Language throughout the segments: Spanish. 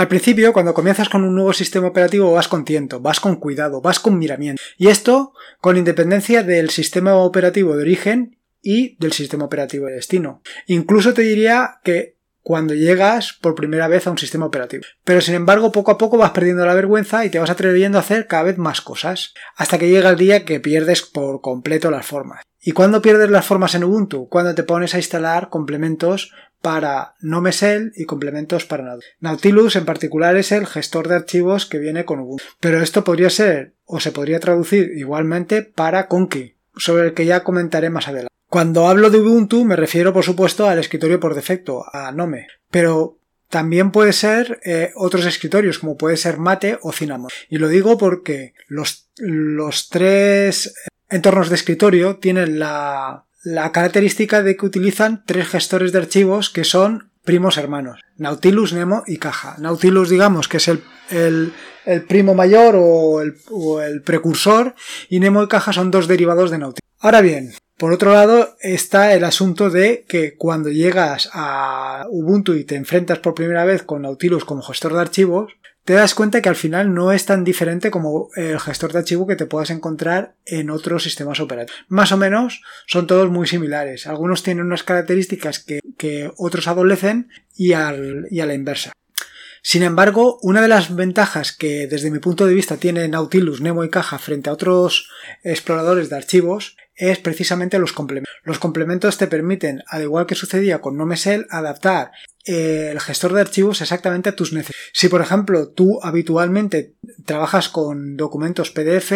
Al principio, cuando comienzas con un nuevo sistema operativo, vas con tiento, vas con cuidado, vas con miramiento. Y esto con independencia del sistema operativo de origen y del sistema operativo de destino. Incluso te diría que cuando llegas por primera vez a un sistema operativo. Pero sin embargo, poco a poco vas perdiendo la vergüenza y te vas atreviendo a hacer cada vez más cosas, hasta que llega el día que pierdes por completo las formas. ¿Y cuándo pierdes las formas en Ubuntu? Cuando te pones a instalar complementos para NoMesel y complementos para Nautilus. Nautilus en particular es el gestor de archivos que viene con Ubuntu. Pero esto podría ser o se podría traducir igualmente para Conky, sobre el que ya comentaré más adelante. Cuando hablo de Ubuntu me refiero por supuesto al escritorio por defecto, a Nome, pero también puede ser eh, otros escritorios como puede ser Mate o Cinnamon. Y lo digo porque los, los tres entornos de escritorio tienen la, la característica de que utilizan tres gestores de archivos que son primos hermanos, Nautilus, Nemo y Caja. Nautilus digamos que es el, el, primo mayor o el, o el precursor y Nemo y Caja son dos derivados de Nautilus. Ahora bien, por otro lado está el asunto de que cuando llegas a Ubuntu y te enfrentas por primera vez con Nautilus como gestor de archivos, te das cuenta que al final no es tan diferente como el gestor de archivo que te puedas encontrar en otros sistemas operativos. Más o menos son todos muy similares. Algunos tienen unas características que, otros adolecen y, y a la inversa. Sin embargo, una de las ventajas que desde mi punto de vista tiene Nautilus, Nemo y Caja frente a otros exploradores de archivos es precisamente los complementos. Los complementos te permiten, al igual que sucedía con NoMesel, adaptar el gestor de archivos exactamente a tus necesidades. Si por ejemplo tú habitualmente trabajas con documentos PDF,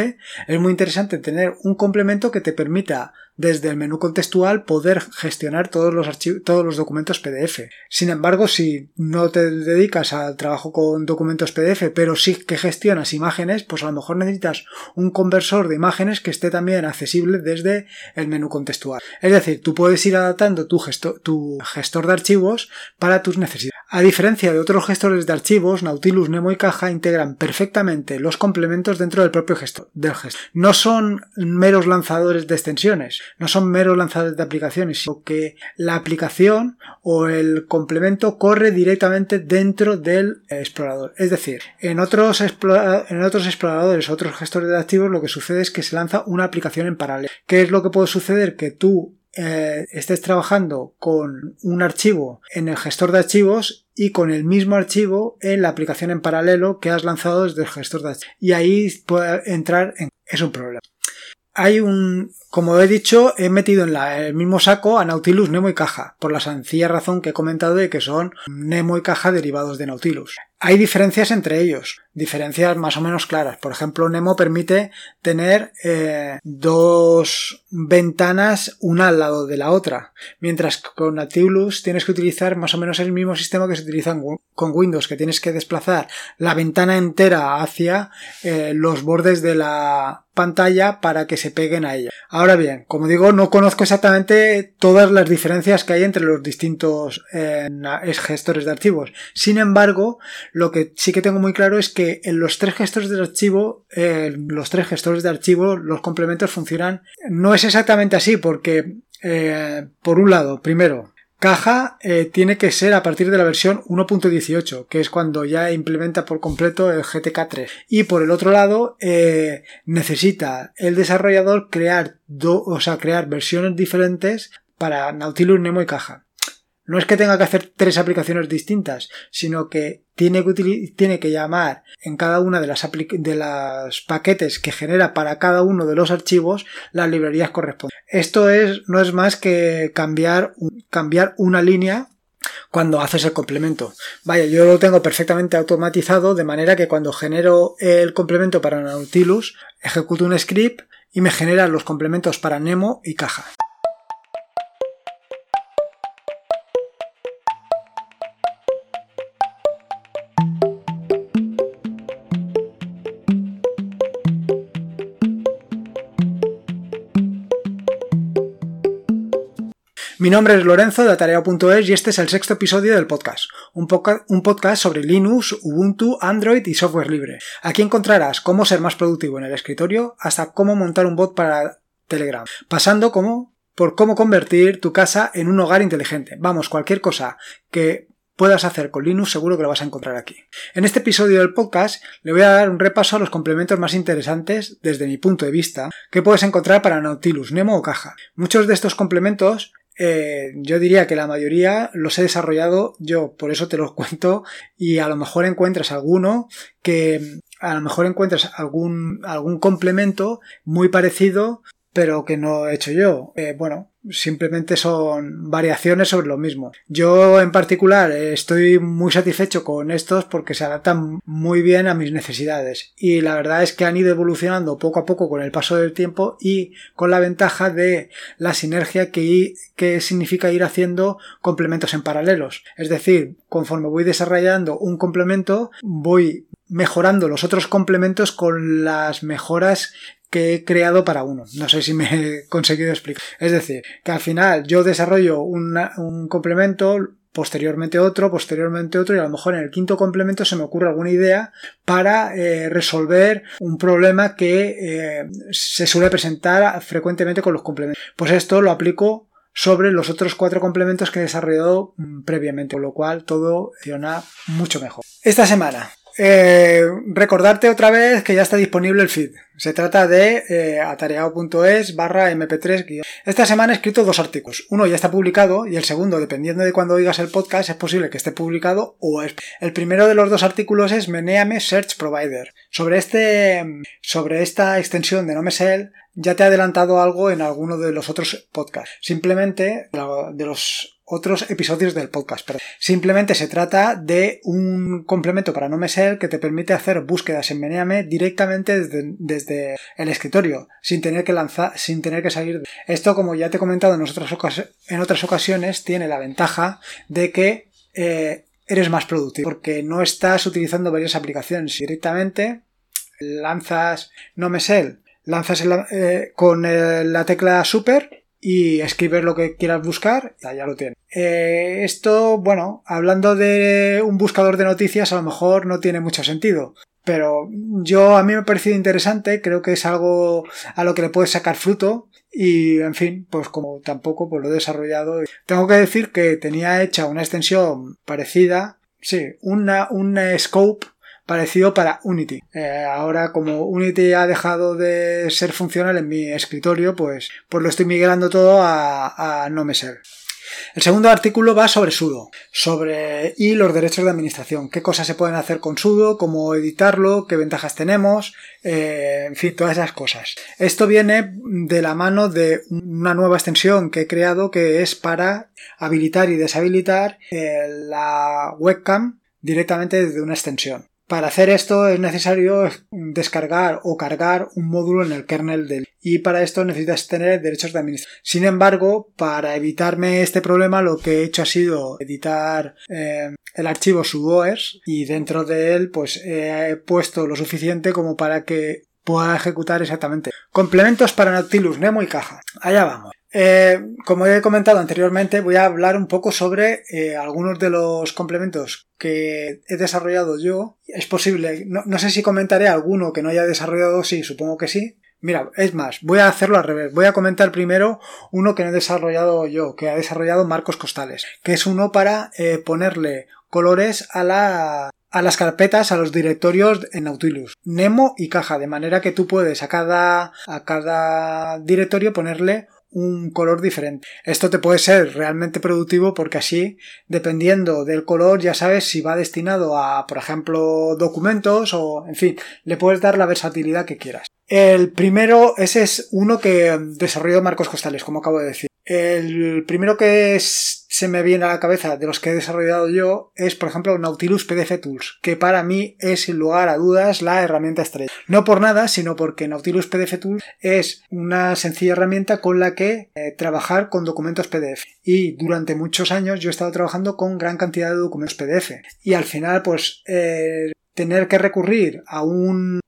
es muy interesante tener un complemento que te permita desde el menú contextual poder gestionar todos los archivos, todos los documentos PDF. Sin embargo, si no te dedicas al trabajo con documentos PDF, pero sí que gestionas imágenes, pues a lo mejor necesitas un conversor de imágenes que esté también accesible desde el menú contextual. Es decir, tú puedes ir adaptando tu, tu gestor de archivos para tus necesidades. A diferencia de otros gestores de archivos, Nautilus, Nemo y Caja integran perfectamente los complementos dentro del propio gestor. Del gestor. No son meros lanzadores de extensiones, no son meros lanzadores de aplicaciones, sino que la aplicación o el complemento corre directamente dentro del explorador. Es decir, en otros, en otros exploradores, otros gestores de archivos, lo que sucede es que se lanza una aplicación en paralelo. ¿Qué es lo que puede suceder? Que tú eh, estés trabajando con un archivo en el gestor de archivos y con el mismo archivo en la aplicación en paralelo que has lanzado desde el gestor de archivos. Y ahí puede entrar en... es un problema. Hay un, como he dicho, he metido en el mismo saco a Nautilus, Nemo y Caja, por la sencilla razón que he comentado de que son Nemo y Caja derivados de Nautilus. Hay diferencias entre ellos, diferencias más o menos claras. Por ejemplo, Nemo permite tener eh, dos ventanas una al lado de la otra, mientras que con Nautilus tienes que utilizar más o menos el mismo sistema que se utiliza con Windows, que tienes que desplazar la ventana entera hacia eh, los bordes de la pantalla para que se peguen a ella. Bien, como digo, no conozco exactamente todas las diferencias que hay entre los distintos eh, gestores de archivos. Sin embargo, lo que sí que tengo muy claro es que en los tres gestores de archivo, eh, los tres gestores de archivo, los complementos funcionan. No es exactamente así porque, eh, por un lado, primero, Caja eh, tiene que ser a partir de la versión 1.18, que es cuando ya implementa por completo el GTK3. Y por el otro lado, eh, necesita el desarrollador crear, o sea, crear versiones diferentes para Nautilus, Nemo y Caja. No es que tenga que hacer tres aplicaciones distintas, sino que tiene que, llamar en cada una de las, de paquetes que genera para cada uno de los archivos las librerías correspondientes. Esto es, no es más que cambiar, cambiar una línea cuando haces el complemento. Vaya, yo lo tengo perfectamente automatizado de manera que cuando genero el complemento para Nautilus, ejecuto un script y me genera los complementos para Nemo y caja. Mi nombre es Lorenzo de Atareo.es y este es el sexto episodio del podcast, un, podcast sobre Linux, Ubuntu, Android y software libre. Aquí encontrarás cómo ser más productivo en el escritorio hasta cómo montar un bot para Telegram, pasando como por cómo convertir tu casa en un hogar inteligente. Vamos, cualquier cosa que puedas hacer con Linux seguro que lo vas a encontrar aquí. En este episodio del podcast le voy a dar un repaso a los complementos más interesantes desde mi punto de vista que puedes encontrar para Nautilus, Nemo o Caja. Muchos de estos complementos eh, yo diría que la mayoría los he desarrollado yo, por eso te los cuento y a lo mejor encuentras alguno que a lo mejor encuentras algún, algún complemento muy parecido pero que no he hecho yo. Eh, bueno, simplemente son variaciones sobre lo mismo. Yo en particular estoy muy satisfecho con estos porque se adaptan muy bien a mis necesidades y la verdad es que han ido evolucionando poco a poco con el paso del tiempo y con la ventaja de la sinergia que, que significa ir haciendo complementos en paralelos. Es decir, conforme voy desarrollando un complemento voy mejorando los otros complementos con las mejoras que he creado para uno. No sé si me he conseguido explicar. Es decir, que al final yo desarrollo un complemento, posteriormente otro, posteriormente otro y a lo mejor en el quinto complemento se me ocurre alguna idea para eh, resolver un problema que eh, se suele presentar frecuentemente con los complementos. Pues esto lo aplico sobre los otros cuatro complementos que he desarrollado mm, previamente, con lo cual todo funciona mucho mejor. Esta semana eh, recordarte otra vez que ya está disponible el feed. Se trata de eh, atareado.es barra mp3 Esta semana he escrito dos artículos. Uno ya está publicado y el segundo, dependiendo de cuando oigas el podcast, es posible que esté publicado o es... El primero de los dos artículos es Meneame Search Provider. Sobre este, sobre esta extensión de NoMesel ya te he adelantado algo en alguno de los otros podcasts. Simplemente de los otros episodios del podcast. Pero simplemente se trata de un complemento para no ser que te permite hacer búsquedas en Meneame directamente desde, el escritorio, sin tener que lanzar, sin tener que salir. Esto, como ya te he comentado en otras, ocasiones, tiene la ventaja de que eh, eres más productivo, porque no estás utilizando varias aplicaciones directamente. Lanzas no lanzas eh, con eh, la tecla super y escribes lo que quieras buscar, ya lo tienes. Eh, esto, bueno, hablando de un buscador de noticias, a lo mejor no tiene mucho sentido. Pero yo a mí me ha parecido interesante, creo que es algo a lo que le puedes sacar fruto y en fin, pues como tampoco pues lo he desarrollado. Tengo que decir que tenía hecha una extensión parecida, sí, una, un scope parecido para Unity. Eh, ahora como Unity ha dejado de ser funcional en mi escritorio, pues, pues lo estoy migrando todo a, a no me ser. El segundo artículo va sobre sudo, sobre y los derechos de administración, qué cosas se pueden hacer con sudo, cómo editarlo, qué ventajas tenemos, eh, en fin, todas esas cosas. Esto viene de la mano de una nueva extensión que he creado que es para habilitar y deshabilitar eh, la webcam directamente desde una extensión. Para hacer esto es necesario descargar o cargar un módulo en el kernel del y para esto necesitas tener derechos de administración. Sin embargo, para evitarme este problema lo que he hecho ha sido editar eh, el archivo sudoers y dentro de él pues he puesto lo suficiente como para que pueda ejecutar exactamente. Complementos para Nautilus, Nemo y caja. Allá vamos. Eh, como he comentado anteriormente, voy a hablar un poco sobre eh, algunos de los complementos que he desarrollado yo. Es posible, no, sé si comentaré alguno que no haya desarrollado, sí, supongo que sí. Mira, es más, voy a hacerlo al revés. Voy a comentar primero uno que no he desarrollado yo, que ha desarrollado Marcos Costales, que es uno para eh, ponerle colores a la, a las carpetas, a los directorios en Nautilus, Nemo y caja, de manera que tú puedes a cada, a cada directorio ponerle un color diferente. Esto te puede ser realmente productivo porque así, dependiendo del color, ya sabes si va destinado a, por ejemplo, documentos o, en fin, le puedes dar la versatilidad que quieras. El primero, ese es uno que desarrolló Marcos Costales, como acabo de decir. El primero que se me viene a la cabeza de los que he desarrollado yo es, por ejemplo, Nautilus PDF Tools, que para mí es sin lugar a dudas la herramienta estrella. No por nada, sino porque Nautilus PDF Tools es una sencilla herramienta con la que eh, trabajar con documentos PDF. Y durante muchos años yo he estado trabajando con gran cantidad de documentos PDF. Y al final, pues, eh, tener que recurrir a un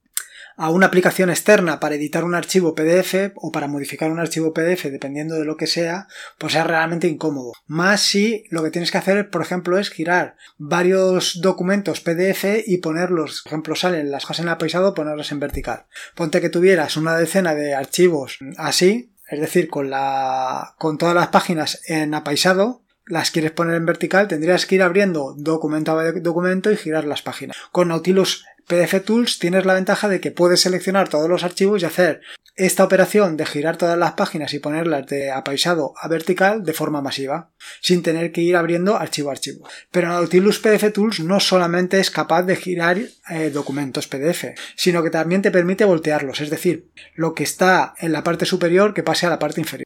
a una aplicación externa para editar un archivo PDF o para modificar un archivo PDF dependiendo de lo que sea, pues es realmente incómodo. Más si lo que tienes que hacer, por ejemplo, es girar varios documentos PDF y ponerlos, por ejemplo, salen las hojas en apaisado, ponerlos en vertical. Ponte que tuvieras una decena de archivos así, es decir, con la, con todas las páginas en apaisado, las quieres poner en vertical, tendrías que ir abriendo documento a documento y girar las páginas. Con Nautilus PDF Tools tienes la ventaja de que puedes seleccionar todos los archivos y hacer esta operación de girar todas las páginas y ponerlas de apaisado a vertical de forma masiva, sin tener que ir abriendo archivo a archivo. Pero Nautilus PDF Tools no solamente es capaz de girar eh, documentos PDF, sino que también te permite voltearlos, es decir, lo que está en la parte superior que pase a la parte inferior.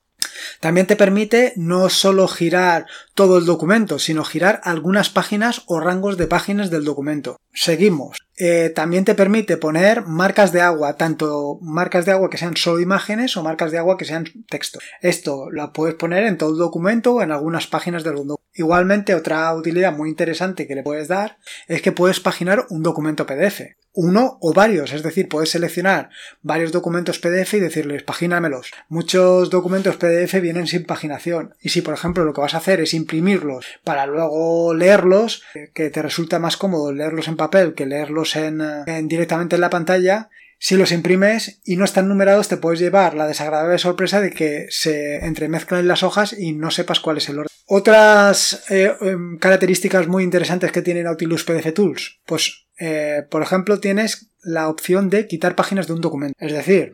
También te permite no solo girar todo el documento, sino girar algunas páginas o rangos de páginas del documento. Seguimos. Eh, también te permite poner marcas de agua, tanto marcas de agua que sean solo imágenes o marcas de agua que sean texto. Esto lo puedes poner en todo el documento o en algunas páginas del documento. Igualmente, otra utilidad muy interesante que le puedes dar es que puedes paginar un documento PDF uno o varios, es decir, puedes seleccionar varios documentos PDF y decirles pagínamelos. Muchos documentos PDF vienen sin paginación y si por ejemplo lo que vas a hacer es imprimirlos para luego leerlos, eh, que te resulta más cómodo leerlos en papel que leerlos en, eh, en directamente en la pantalla, si los imprimes y no están numerados, te puedes llevar la desagradable sorpresa de que se entremezclan las hojas y no sepas cuál es el orden. Otras eh, em, características muy interesantes que tiene Nautilus PDF Tools, pues eh, por ejemplo tienes la opción de quitar páginas de un documento. Es decir,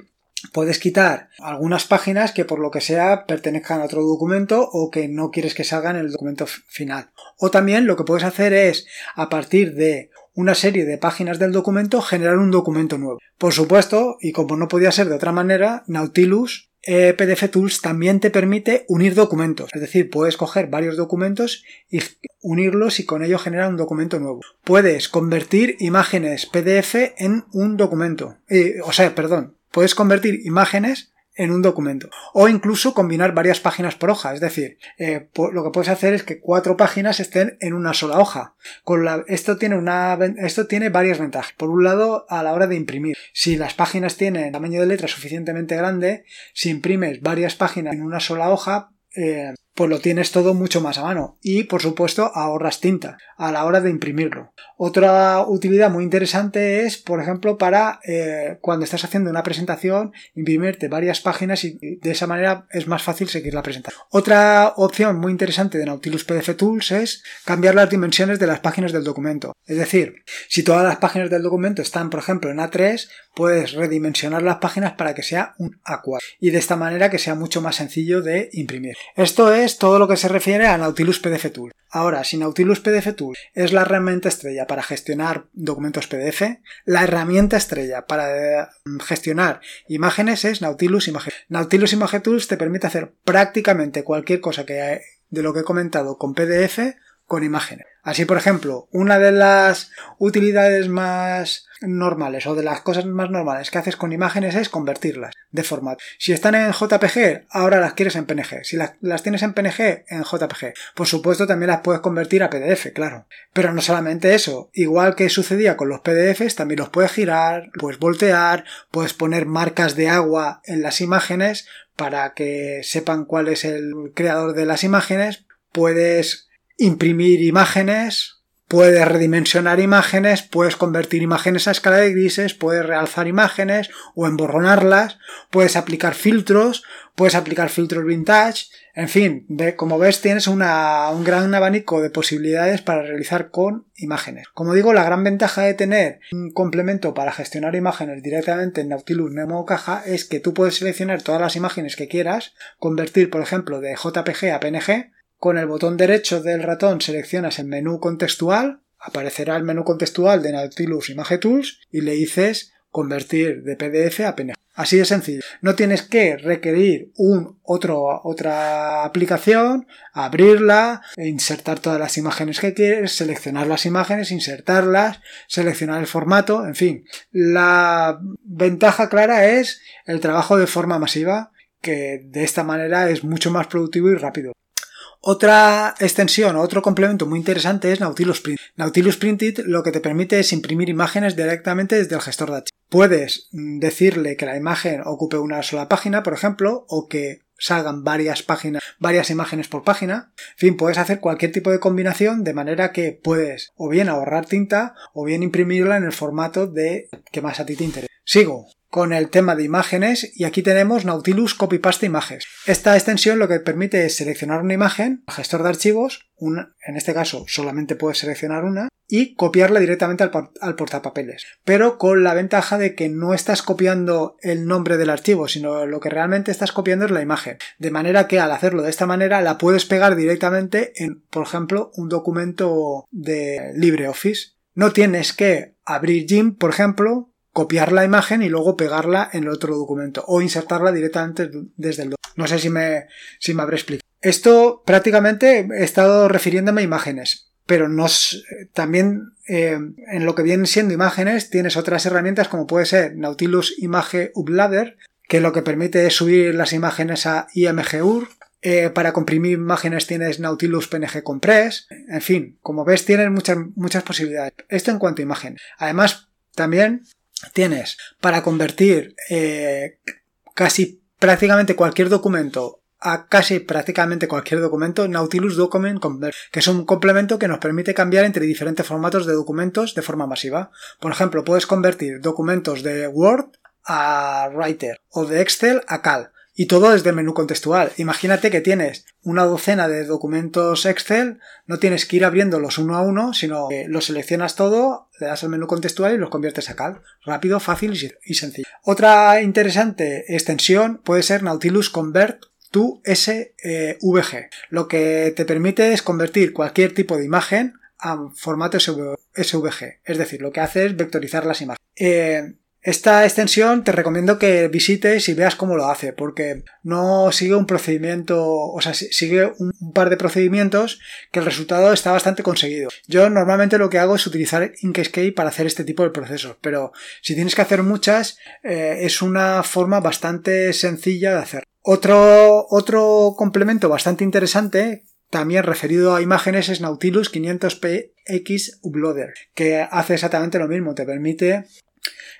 puedes quitar algunas páginas que por lo que sea pertenezcan a otro documento o que no quieres que salgan en el documento final. O también lo que puedes hacer es, a partir de una serie de páginas del documento, generar un documento nuevo. Por supuesto, y como no podía ser de otra manera, Nautilus eh, PDF Tools también te permite unir documentos. Es decir, puedes coger varios documentos y unirlos y con ello generar un documento nuevo. Puedes convertir imágenes PDF en un documento. Eh, o sea, perdón, puedes convertir imágenes en un documento. O incluso combinar varias páginas por hoja. Es decir, eh, lo que puedes hacer es que cuatro páginas estén en una sola hoja. Con esto, tiene una, esto tiene varias ventajas. Por un lado, a la hora de imprimir. Si las páginas tienen tamaño de letra suficientemente grande, si imprimes varias páginas en una sola hoja, eh, pues lo tienes todo mucho más a mano y por supuesto ahorras tinta a la hora de imprimirlo. Otra utilidad muy interesante es, por ejemplo, para eh, cuando estás haciendo una presentación, imprimirte varias páginas y de esa manera es más fácil seguir la presentación. Otra opción muy interesante de Nautilus PDF Tools es cambiar las dimensiones de las páginas del documento. Es decir, si todas las páginas del documento están, por ejemplo, en A3, puedes redimensionar las páginas para que sea un A4 y de esta manera que sea mucho más sencillo de imprimir. Esto es todo lo que se refiere a Nautilus PDF Tool. Ahora, si Nautilus PDF Tool es la herramienta estrella para gestionar documentos PDF, la herramienta estrella para eh, gestionar imágenes es Nautilus Image. Nautilus Image Tools te permite hacer prácticamente cualquier cosa que de lo que he comentado con PDF con imágenes. Así, por ejemplo, una de las utilidades más normales o de las cosas más normales que haces con imágenes es convertirlas de formato. Si están en JPG, ahora las quieres en PNG. Si las, tienes en PNG, en JPG. Por supuesto, también las puedes convertir a PDF, claro. Pero no solamente eso. Igual que sucedía con los PDFs, también los puedes girar, puedes voltear, puedes poner marcas de agua en las imágenes para que sepan cuál es el creador de las imágenes. Puedes imprimir imágenes, puedes redimensionar imágenes, puedes convertir imágenes a escala de grises, puedes realzar imágenes o emborronarlas, puedes aplicar filtros, puedes aplicar filtros vintage, en fin, como ves tienes un gran abanico de posibilidades para realizar con imágenes. Como digo, la gran ventaja de tener un complemento para gestionar imágenes directamente en Nautilus Nemo Caja es que tú puedes seleccionar todas las imágenes que quieras, convertir por ejemplo de JPG a PNG, con el botón derecho del ratón seleccionas el menú contextual, aparecerá el menú contextual de Nautilus Image Tools y le dices convertir de PDF a PNG. Así de sencillo. No tienes que requerir un otro, otra aplicación, abrirla, insertar todas las imágenes que quieres, seleccionar las imágenes, insertarlas, seleccionar el formato, en fin. La ventaja clara es el trabajo de forma masiva, que de esta manera es mucho más productivo y rápido. Otra extensión o otro complemento muy interesante es Nautilus Print. Nautilus Printed lo que te permite es imprimir imágenes directamente desde el gestor de archivos. Puedes mm, decirle que la imagen ocupe una sola página, por ejemplo, o que salgan varias páginas, varias imágenes por página. En fin, puedes hacer cualquier tipo de combinación de manera que puedes o bien ahorrar tinta o bien imprimirla en el formato de que más a ti te interese. Sigo con el tema de imágenes y aquí tenemos Nautilus Copy Paste Images. Esta extensión lo que permite es seleccionar una imagen, gestor de archivos, en este caso solamente puedes seleccionar una, y copiarla directamente al, al, portapapeles. Pero con la ventaja de que no estás copiando el nombre del archivo, sino lo que realmente estás copiando es la imagen. De manera que al hacerlo de esta manera la puedes pegar directamente en, por ejemplo, un documento de LibreOffice. No tienes que abrir GIMP, por ejemplo, copiar la imagen y luego pegarla en el otro documento o insertarla directamente desde el documento. No sé si me, si me habré explicado. Esto prácticamente he estado refiriéndome a imágenes, pero no, también eh, en lo que vienen siendo imágenes tienes otras herramientas como puede ser Nautilus Image Uploader, que lo que permite es subir las imágenes a IMGUR. Eh, para comprimir imágenes tienes Nautilus PNG Compress. En fin, como ves, tienes muchas, muchas posibilidades. Esto en cuanto a imagen. Además, también tienes para convertir eh, casi prácticamente cualquier documento a casi prácticamente cualquier documento Nautilus Document Convert, que es un complemento que nos permite cambiar entre diferentes formatos de documentos de forma masiva. Por ejemplo, puedes convertir documentos de Word a Writer o de Excel a Cal y todo desde el menú contextual. Imagínate que tienes una docena de documentos Excel, no tienes que ir abriéndolos uno a uno, sino que los seleccionas todo, le das al menú contextual y los conviertes a Cal. Rápido, fácil y sencillo. Otra interesante extensión puede ser Nautilus Convert to SVG. Lo que te permite es convertir cualquier tipo de imagen a formato SVG. Es decir, lo que hace es vectorizar las imágenes. Eh, esta extensión te recomiendo que visites y veas cómo lo hace, porque no sigue un procedimiento, o sea, sigue un, par de procedimientos que el resultado está bastante conseguido. Yo normalmente lo que hago es utilizar Inkscape para hacer este tipo de procesos, pero si tienes que hacer muchas, eh, es una forma bastante sencilla de hacer. Otro, otro complemento bastante interesante también referido a imágenes es Nautilus 500px Uploader, que hace exactamente lo mismo, te permite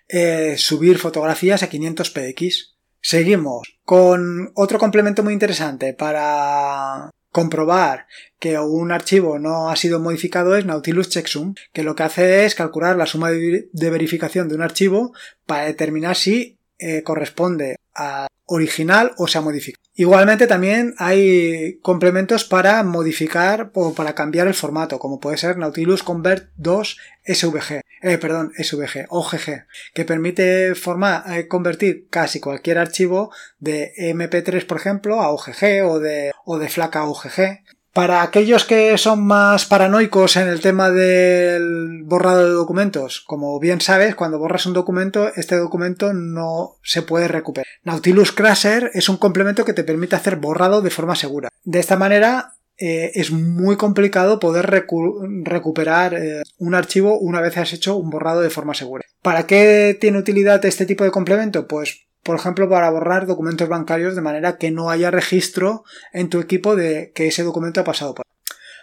eh, subir fotografías a 500 px. Seguimos con otro complemento muy interesante para comprobar que un archivo no ha sido modificado es Nautilus Checksum, que lo que hace es calcular la suma de verificación de un archivo para determinar si eh, corresponde a original o se ha modificado. Igualmente también hay complementos para modificar o para cambiar el formato, como puede ser Nautilus Convert 2 SVG, eh, perdón, SVG, OGG, que permite formar, eh, convertir casi cualquier archivo de MP3, por ejemplo, a OGG o de, o de FLAC a OGG. Para aquellos que son más paranoicos en el tema del borrado de documentos, como bien sabes, cuando borras un documento, este documento no se puede recuperar. Nautilus Crasher es un complemento que te permite hacer borrado de forma segura. De esta manera, eh, es muy complicado poder recuperar eh, un archivo una vez has hecho un borrado de forma segura. ¿Para qué tiene utilidad este tipo de complemento? Pues por ejemplo, para borrar documentos bancarios de manera que no haya registro en tu equipo de que ese documento ha pasado por.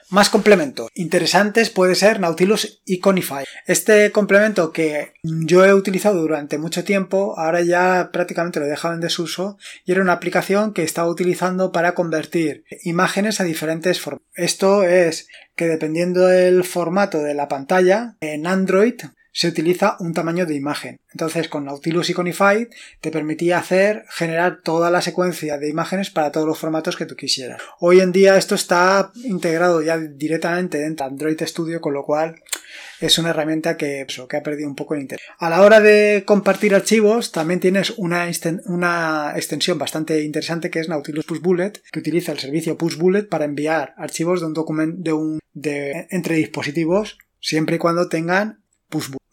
Más complementos interesantes puede ser Nautilus Iconify. Este complemento que yo he utilizado durante mucho tiempo, ahora ya prácticamente lo he dejado en desuso, y era una aplicación que estaba utilizando para convertir imágenes a diferentes formatos. Esto es que dependiendo del formato de la pantalla, en Android se utiliza un tamaño de imagen. Entonces con Nautilus Iconify te permitía hacer, generar toda la secuencia de imágenes para todos los formatos que tú quisieras. Hoy en día esto está integrado ya directamente dentro de Android Studio, con lo cual es una herramienta que, que ha perdido un poco el interés. A la hora de compartir archivos, también tienes una, extensión bastante interesante que es Nautilus Push Bullet, que utiliza el servicio Push Bullet para enviar archivos de un documento de un de entre dispositivos siempre y cuando tengan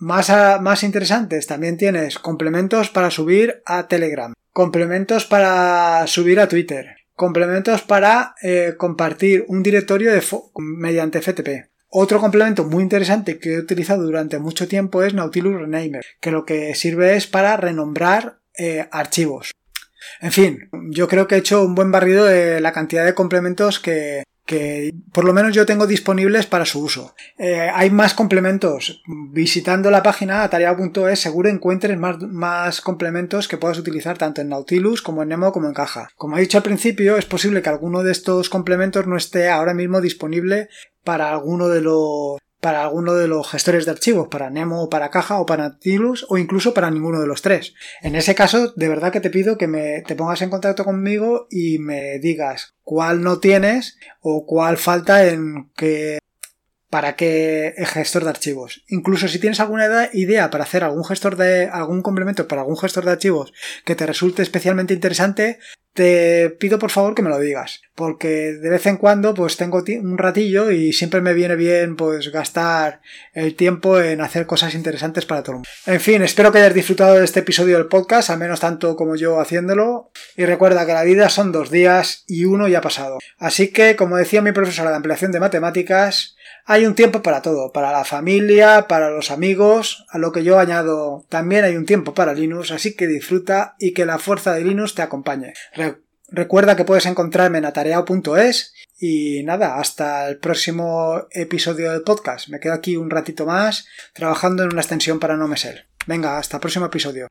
más, más interesantes, también tienes complementos para subir a Telegram, complementos para subir a Twitter, complementos para eh, compartir un directorio de mediante FTP. Otro complemento muy interesante que he utilizado durante mucho tiempo es Nautilus Renamer, que lo que sirve es para renombrar eh, archivos. En fin, yo creo que he hecho un buen barrido de la cantidad de complementos que, que por lo menos yo tengo disponibles para su uso. Eh, hay más complementos. Visitando la página atareado.es seguro encuentres más, más, complementos que puedas utilizar tanto en Nautilus como en Nemo como en Caja. Como he dicho al principio, es posible que alguno de estos complementos no esté ahora mismo disponible para alguno de los para alguno de los gestores de archivos, para Nemo, para Caja o para Nautilus o incluso para ninguno de los tres. En ese caso, de verdad que te pido que me, te pongas en contacto conmigo y me digas cuál no tienes o cuál falta en que para qué gestor de archivos. Incluso si tienes alguna idea para hacer algún gestor de algún complemento para algún gestor de archivos que te resulte especialmente interesante, te pido por favor que me lo digas, porque de vez en cuando pues tengo un ratillo y siempre me viene bien pues gastar el tiempo en hacer cosas interesantes para todo el mundo. En fin, espero que hayas disfrutado de este episodio del podcast, al menos tanto como yo haciéndolo, y recuerda que la vida son dos días y uno ya ha pasado. Así que, como decía mi profesora de ampliación de matemáticas, hay un tiempo para todo, para la familia, para los amigos, a lo que yo añado también hay un tiempo para Linux, así que disfruta y que la fuerza de Linux te acompañe. recuerda que puedes encontrarme en atareado.es y nada, hasta el próximo episodio del podcast. Me quedo aquí un ratito más trabajando en una extensión para no me ser. Venga, hasta el próximo episodio.